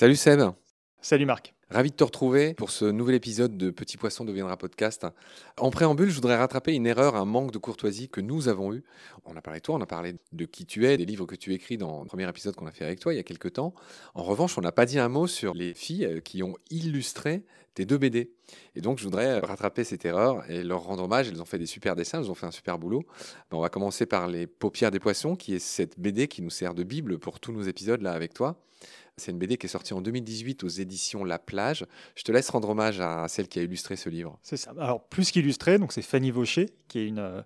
Salut Seb. Salut Marc. Ravi de te retrouver pour ce nouvel épisode de Petit Poisson deviendra podcast. En préambule, je voudrais rattraper une erreur, un manque de courtoisie que nous avons eu. On a parlé de toi, on a parlé de qui tu es, des livres que tu écris dans le premier épisode qu'on a fait avec toi il y a quelques temps. En revanche, on n'a pas dit un mot sur les filles euh, qui ont illustré deux BD. Et donc, je voudrais rattraper cette erreur et leur rendre hommage. Elles ont fait des super dessins, elles ont fait un super boulot. On va commencer par Les Paupières des Poissons, qui est cette BD qui nous sert de Bible pour tous nos épisodes là avec toi. C'est une BD qui est sortie en 2018 aux éditions La Plage. Je te laisse rendre hommage à celle qui a illustré ce livre. C'est ça. Alors, plus qu'illustré, donc c'est Fanny Vaucher, qui est une, euh,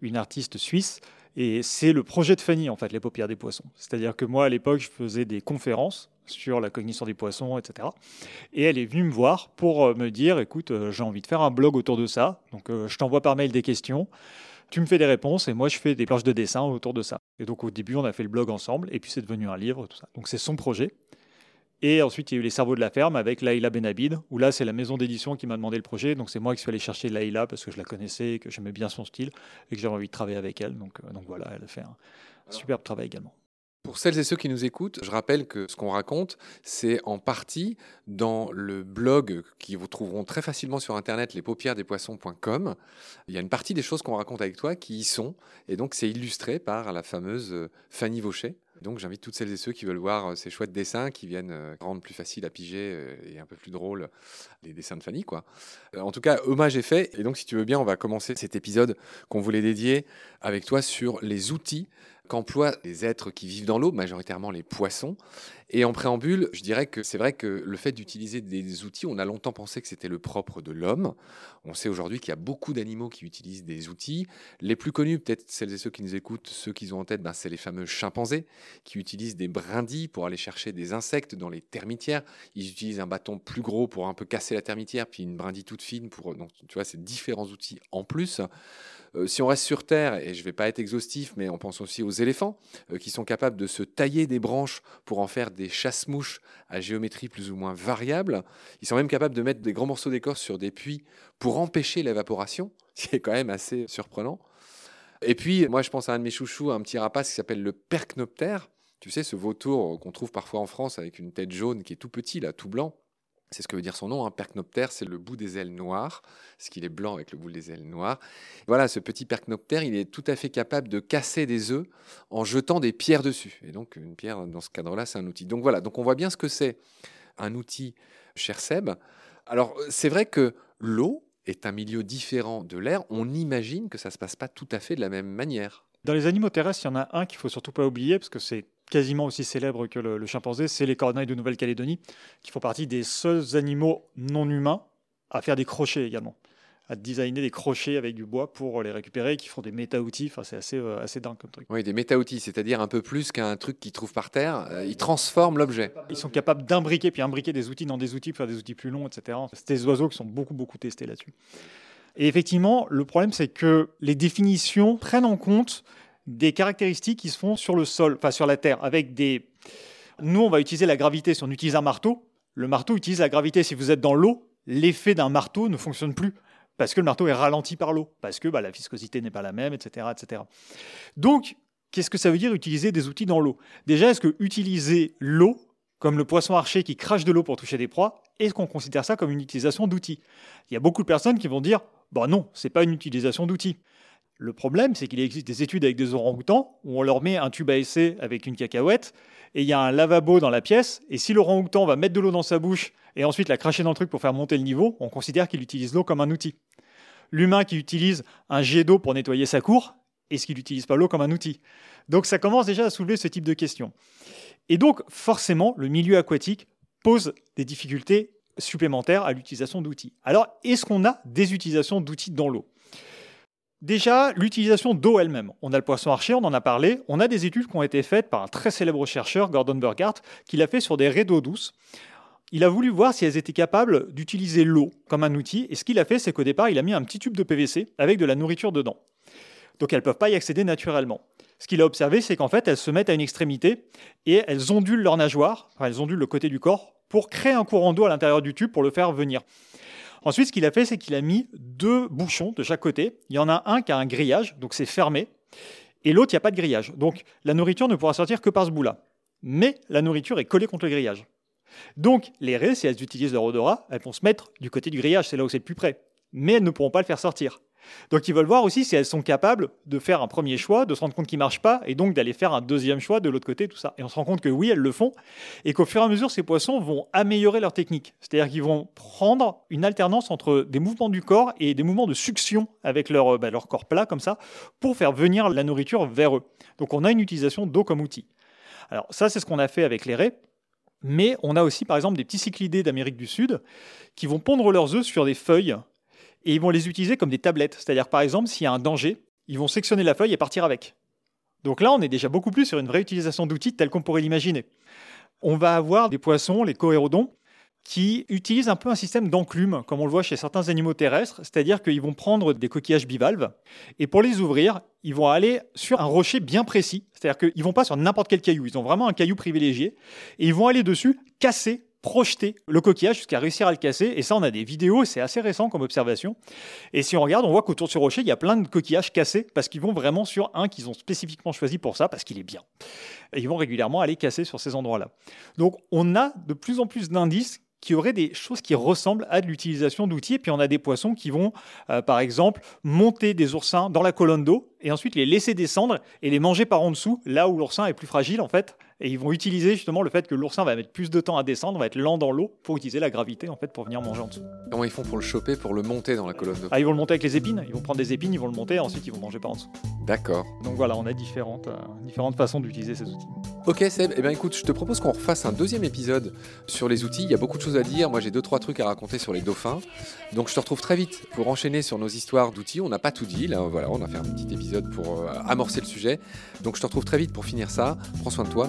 une artiste suisse. Et c'est le projet de Fanny, en fait, Les paupières des poissons. C'est-à-dire que moi, à l'époque, je faisais des conférences sur la cognition des poissons, etc. Et elle est venue me voir pour euh, me dire, écoute, euh, j'ai envie de faire un blog autour de ça. Donc, je t'envoie par mail des questions tu me fais des réponses et moi je fais des planches de dessin autour de ça. Et donc au début on a fait le blog ensemble et puis c'est devenu un livre, tout ça. Donc c'est son projet. Et ensuite, il y a eu Les Cerveaux de la Ferme avec Laïla Benabid, où là, c'est la maison d'édition qui m'a demandé le projet. Donc, c'est moi qui suis allé chercher Laïla parce que je la connaissais, que j'aimais bien son style et que j'avais envie de travailler avec elle. Donc, euh, donc voilà, elle a fait un superbe travail également. Pour celles et ceux qui nous écoutent, je rappelle que ce qu'on raconte, c'est en partie dans le blog qui vous trouveront très facilement sur internet, lespaupièresdespoissons.com. Il y a une partie des choses qu'on raconte avec toi qui y sont, et donc c'est illustré par la fameuse euh, Fanny Vaucher. Donc j'invite toutes celles et ceux qui veulent voir euh, ces chouettes dessins qui viennent euh, rendre plus facile à piger et un peu plus drôle les dessins de Fanny. Quoi. En tout cas, hommage est fait. Et donc si tu veux bien, on va commencer cet épisode qu'on voulait dédier avec toi sur les outils qu'emploient les êtres qui vivent dans l'eau, majoritairement les poissons. Et en préambule, je dirais que c'est vrai que le fait d'utiliser des outils, on a longtemps pensé que c'était le propre de l'homme. On sait aujourd'hui qu'il y a beaucoup d'animaux qui utilisent des outils. Les plus connus, peut-être celles et ceux qui nous écoutent, ceux qu'ils ont en tête, ben, c'est les fameux chimpanzés qui utilisent des brindilles pour aller chercher des insectes dans les termitières. Ils utilisent un bâton plus gros pour un peu casser la termitière, puis une brindille toute fine pour. Donc, tu vois, c'est différents outils en plus. Euh, si on reste sur Terre, et je ne vais pas être exhaustif, mais on pense aussi aux éléphants, euh, qui sont capables de se tailler des branches pour en faire des chasse-mouches à géométrie plus ou moins variable. Ils sont même capables de mettre des grands morceaux d'écorce sur des puits pour empêcher l'évaporation, ce qui est quand même assez surprenant. Et puis, moi, je pense à un de mes chouchous, un petit rapace qui s'appelle le percnoptère. Tu sais, ce vautour qu'on trouve parfois en France avec une tête jaune qui est tout petit, là, tout blanc. C'est ce que veut dire son nom. Hein. Percnoptère, c'est le bout des ailes noires, ce qu'il est blanc avec le bout des ailes noires. Voilà, ce petit percnoptère, il est tout à fait capable de casser des œufs en jetant des pierres dessus. Et donc, une pierre, dans ce cadre-là, c'est un outil. Donc voilà, donc on voit bien ce que c'est un outil, cher Seb. Alors, c'est vrai que l'eau est un milieu différent de l'air. On imagine que ça ne se passe pas tout à fait de la même manière. Dans les animaux terrestres, il y en a un qu'il faut surtout pas oublier, parce que c'est quasiment aussi célèbre que le, chimpanzé, c'est les corneilles de Nouvelle-Calédonie, qui font partie des seuls animaux non humains à faire des crochets également, à designer des crochets avec du bois pour les récupérer, qui font des méta-outils. Enfin, c'est assez, euh, assez dingue comme truc. Oui, des méta-outils, c'est-à-dire un peu plus qu'un truc qu'ils trouvent par terre. Euh, ils transforment l'objet. Ils sont capables d'imbriquer, puis imbriquer des outils dans des outils pour faire des outils plus longs, etc. C'est des oiseaux qui sont beaucoup, beaucoup testés là-dessus. Et effectivement, le problème, c'est que les définitions prennent en compte des caractéristiques qui se font sur le sol, enfin sur la Terre, avec des... Nous, on va utiliser la gravité. Si on utilise un marteau, le marteau utilise la gravité. Si vous êtes dans l'eau, l'effet d'un marteau ne fonctionne plus parce que le marteau est ralenti par l'eau, parce que bah, la viscosité n'est pas la même, etc. etc. Donc, qu'est-ce que ça veut dire utiliser des outils dans l'eau? Déjà, est-ce que utiliser l'eau, comme le poisson archer qui crache de l'eau pour toucher des proies, est-ce qu'on considère ça comme une utilisation d'outils? Il y a beaucoup de personnes qui vont dire, bah non, c'est pas une utilisation d'outils. Le problème, c'est qu'il existe des études avec des orang-outans où on leur met un tube à essai avec une cacahuète et il y a un lavabo dans la pièce. Et si l'orang-outan va mettre de l'eau dans sa bouche et ensuite la cracher dans le truc pour faire monter le niveau, on considère qu'il utilise l'eau comme un outil. L'humain qui utilise un jet d'eau pour nettoyer sa cour, est-ce qu'il n'utilise pas l'eau comme un outil? Donc ça commence déjà à soulever ce type de questions. Et donc forcément, le milieu aquatique pose des difficultés supplémentaires à l'utilisation d'outils. Alors, est-ce qu'on a des utilisations d'outils dans l'eau? Déjà, l'utilisation d'eau elle-même. On a le poisson archer, on en a parlé. On a des études qui ont été faites par un très célèbre chercheur, Gordon Burghardt, qui l'a fait sur des raies d'eau douce. Il a voulu voir si elles étaient capables d'utiliser l'eau comme un outil. Et ce qu'il a fait, c'est qu'au départ, il a mis un petit tube de PVC avec de la nourriture dedans. Donc elles ne peuvent pas y accéder naturellement. Ce qu'il a observé, c'est qu'en fait, elles se mettent à une extrémité et elles ondulent leur nageoire, enfin, elles ondulent le côté du corps, pour créer un courant d'eau à l'intérieur du tube pour le faire venir. Ensuite, ce qu'il a fait, c'est qu'il a mis deux bouchons de chaque côté. Il y en a un qui a un grillage, donc c'est fermé, et l'autre, il n'y a pas de grillage. Donc la nourriture ne pourra sortir que par ce bout-là. Mais la nourriture est collée contre le grillage. Donc les raies, si elles utilisent leur odorat, elles vont se mettre du côté du grillage, c'est là où c'est le plus près. Mais elles ne pourront pas le faire sortir. Donc ils veulent voir aussi si elles sont capables de faire un premier choix, de se rendre compte qu'il ne marche pas, et donc d'aller faire un deuxième choix de l'autre côté, tout ça. Et on se rend compte que oui, elles le font, et qu'au fur et à mesure, ces poissons vont améliorer leur technique. C'est-à-dire qu'ils vont prendre une alternance entre des mouvements du corps et des mouvements de succion avec leur, bah, leur corps plat, comme ça, pour faire venir la nourriture vers eux. Donc on a une utilisation d'eau comme outil. Alors ça, c'est ce qu'on a fait avec les raies. Mais on a aussi, par exemple, des petits cyclidés d'Amérique du Sud qui vont pondre leurs œufs sur des feuilles et ils vont les utiliser comme des tablettes. C'est-à-dire, par exemple, s'il y a un danger, ils vont sectionner la feuille et partir avec. Donc là, on est déjà beaucoup plus sur une vraie utilisation d'outils tel qu'on pourrait l'imaginer. On va avoir des poissons, les coérodons, qui utilisent un peu un système d'enclume, comme on le voit chez certains animaux terrestres, c'est-à-dire qu'ils vont prendre des coquillages bivalves, et pour les ouvrir, ils vont aller sur un rocher bien précis, c'est-à-dire qu'ils ne vont pas sur n'importe quel caillou, ils ont vraiment un caillou privilégié, et ils vont aller dessus casser projeter le coquillage jusqu'à réussir à le casser. Et ça, on a des vidéos, c'est assez récent comme observation. Et si on regarde, on voit qu'autour de ce rocher, il y a plein de coquillages cassés parce qu'ils vont vraiment sur un qu'ils ont spécifiquement choisi pour ça, parce qu'il est bien. Et ils vont régulièrement aller casser sur ces endroits-là. Donc, on a de plus en plus d'indices qui auraient des choses qui ressemblent à de l'utilisation d'outils. Et puis on a des poissons qui vont, euh, par exemple, monter des oursins dans la colonne d'eau et ensuite les laisser descendre et les manger par en dessous, là où l'oursin est plus fragile en fait, et ils vont utiliser justement le fait que l'oursin va mettre plus de temps à descendre, va être lent dans l'eau pour utiliser la gravité en fait pour venir manger en dessous. Comment ils font pour le choper, pour le monter dans la colonne d'eau? Ah, Ils vont le monter avec les épines, ils vont prendre des épines, ils vont le monter, et ensuite ils vont manger par en dessous. D'accord. Donc voilà, on a différentes, euh, différentes façons d'utiliser ces outils. Ok Seb, eh bien écoute, je te propose qu'on refasse un deuxième épisode sur les outils. Il y a beaucoup de choses à dire. Moi j'ai deux trois trucs à raconter sur les dauphins. Donc je te retrouve très vite pour enchaîner sur nos histoires d'outils. On n'a pas tout dit là, voilà, on a fait un petit épisode pour euh, amorcer le sujet. Donc je te retrouve très vite pour finir ça. Prends soin de toi.